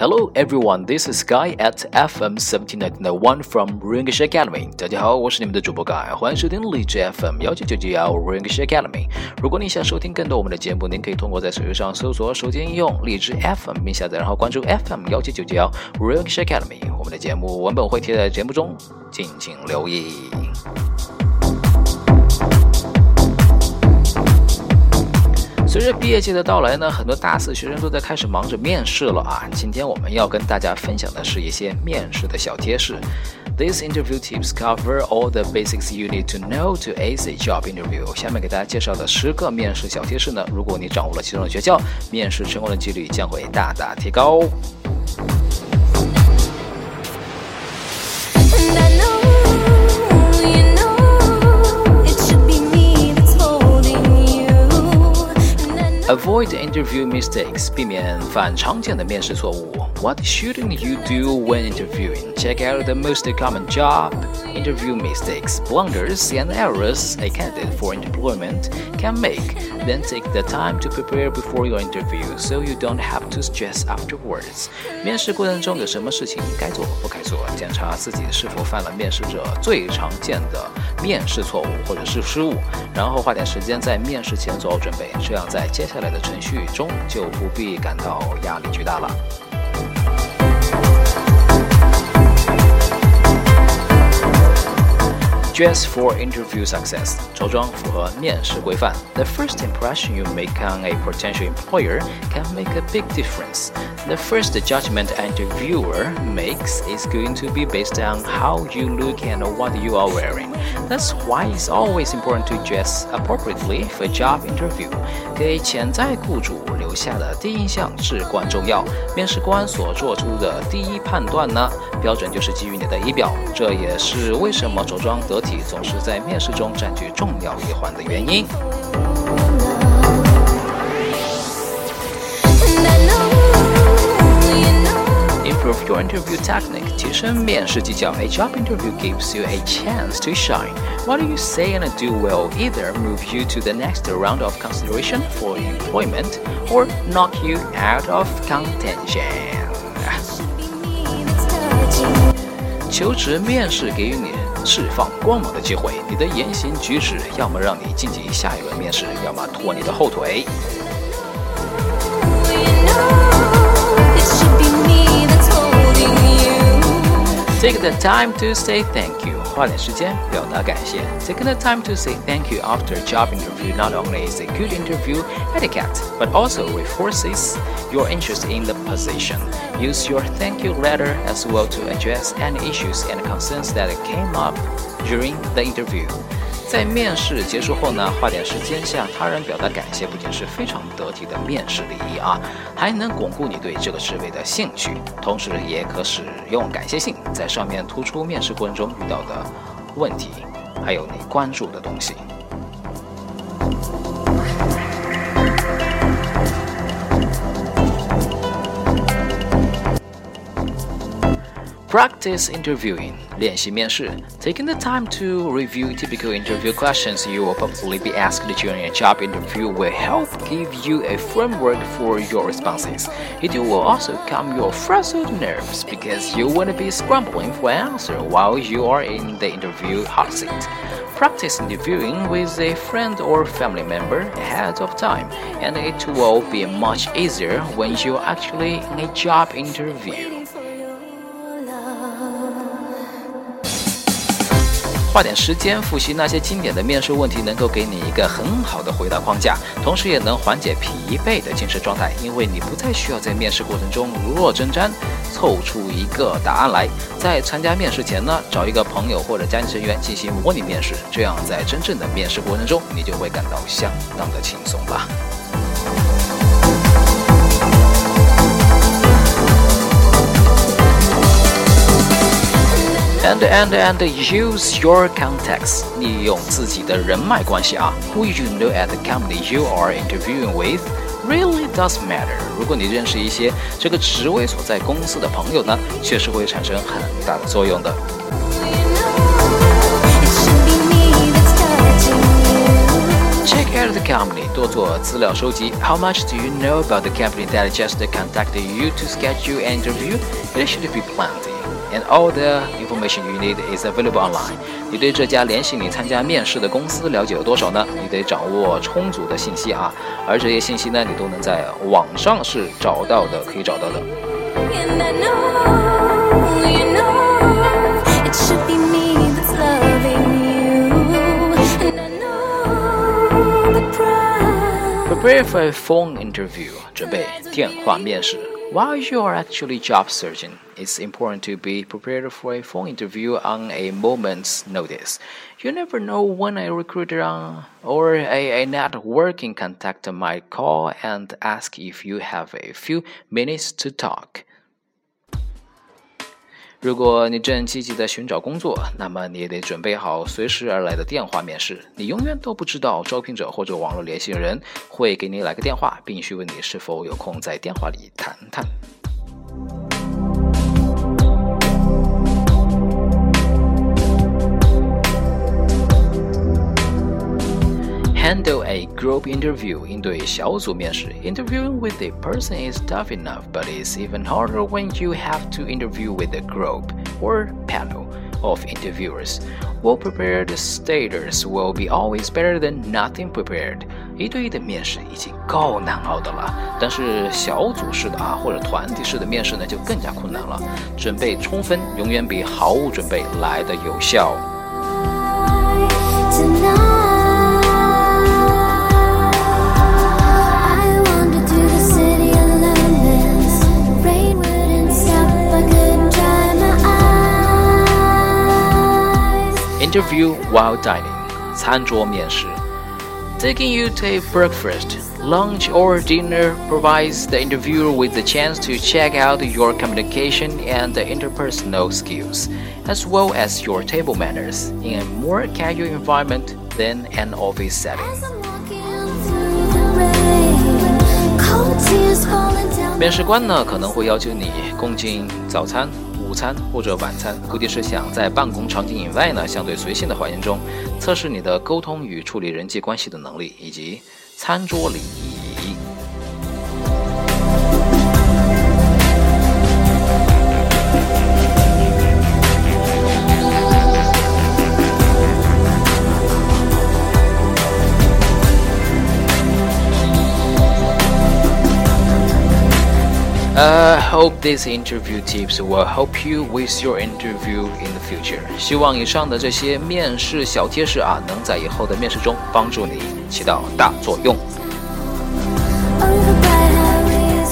Hello everyone, this is Guy at FM 1791 from Ringish Academy.。大家好，我是你们的主播 Guy，欢迎收听荔枝 FM 幺九九九幺 Ringish Academy。如果你想收听更多我们的节目，您可以通过在手机上搜索手机应用荔枝 FM 并下载，然后关注 FM 幺九九九幺 Ringish Academy。我们的节目文本会贴在节目中，敬请留意。着毕业季的到来呢，很多大四学生都在开始忙着面试了啊。今天我们要跟大家分享的是一些面试的小贴士。These interview tips cover all the basics you need to know to ace a job interview。下面给大家介绍的十个面试小贴士呢，如果你掌握了其中的诀窍，面试成功的几率将会大大提高。Avoid interview mistakes，避免犯常见的面试错误。What shouldn't you do when interviewing? Check out the most common job interview mistakes, blunders, and errors a candidate for employment can make. Then take the time to prepare before your interview, so you don't have to stress afterwards. 面试过程中有什么事情该做不该做，检查自己是否犯了面试者最常见的 面试错误或者是失误，然后花点时间在面试前做好准备，这样在接下来的程序中就不必感到压力巨大了。Dress for interview success，着装符合面试规范。The first impression you make on a potential employer can make a big difference. The first judgment an interviewer makes is going to be based on how you look and what you are wearing. That's why it's always important to dress appropriately for job interview. 给潜在雇主留下的第一印象至关重要。面试官所做出的第一判断呢，标准就是基于你的仪表。这也是为什么着装得体。总是在面试中占据重要一环的原因。Improve your interview technique，提升面试技巧。A job interview gives you a chance to shine. What you say and do will either move you to the next round of consideration for employment or knock you out of contention. 求职面试给予你释放光芒的机会，你的言行举止要么让你晋级下一轮面试，要么拖你的后腿。 Take the time to say thank you. 花点时间表达感谢。Taking the time to say thank you after a job interview not only is a good interview etiquette, but also reinforces your interest in the position. Use your thank you letter as well to address any issues and concerns that came up during the interview. 在面试结束后呢，花点时间向他人表达感谢，不仅是非常得体的面试礼仪啊，还能巩固你对这个职位的兴趣，同时也可使用感谢信在上面突出面试过程中遇到的问题，还有你关注的东西。Practice interviewing. 练习面试. Taking the time to review typical interview questions you will probably be asked during a job interview will help give you a framework for your responses. It will also calm your frazzled nerves because you won't be scrambling for an answer while you are in the interview hot seat. Practice interviewing with a friend or family member ahead of time, and it will be much easier when you're actually in a job interview. 花点时间复习那些经典的面试问题，能够给你一个很好的回答框架，同时也能缓解疲惫的精神状态，因为你不再需要在面试过程中如若针毡，凑出一个答案来。在参加面试前呢，找一个朋友或者家庭成员进行模拟面试，这样在真正的面试过程中，你就会感到相当的轻松了。And and and use your contacts，利用自己的人脉关系啊。Who you know at the company you are interviewing with really does matter。如果你认识一些这个职位所在公司的朋友呢，确实会产生很大的作用的。Check out the 项目里多做资料收集。How much do you know about the company that just contacted you to schedule an interview? It should be plenty. And all the information you need is available online. 你对这家联系你参加面试的公司了解有多少呢？你得掌握充足的信息啊，而这些信息呢，你都能在网上是找到的，可以找到的。Prepare for a phone interview. 准备电话面试。While you are actually job searching, it's important to be prepared for a phone interview on a moment's notice. You never know when a recruiter or a, a networking contact might call and ask if you have a few minutes to talk. 如果你正积极的寻找工作，那么你也得准备好随时而来的电话面试。你永远都不知道招聘者或者网络联系人会给你来个电话，并询问你是否有空在电话里谈谈。 Handle a group interview 应对小组面试。Interviewing with a person is tough enough, but it's even harder when you have to interview with a group or panel of interviewers. Well prepared staters will be always better than nothing prepared. 一对一的面试已经够难熬的了，但是小组式的啊或者团体式的面试呢就更加困难了。准备充分永远比毫无准备来的有效。 Interview while dining，餐桌面试。Taking you to a breakfast, lunch, or dinner provides the interviewer with the chance to check out your communication and interpersonal skills, as well as your table manners, in a more casual environment than an office setting. 面试官呢可能会要求你共进早餐。 餐或者晚餐，估计是想在办公场景以外呢，相对随性的环境中，测试你的沟通与处理人际关系的能力，以及餐桌礼仪。hope these interview tips will help you with your interview in the future. 希望以上的这些面试小贴士啊，能在以后的面试中帮助你起到大作用。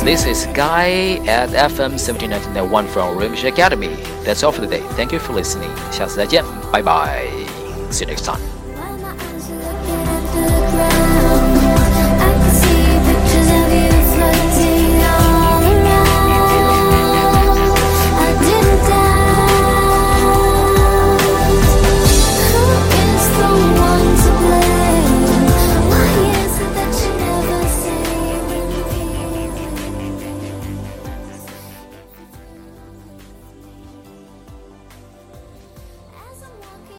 This is Guy at FM 17991 from Rimish Academy. That's all for today. Thank you for listening. 下次再见，拜拜。See you next time.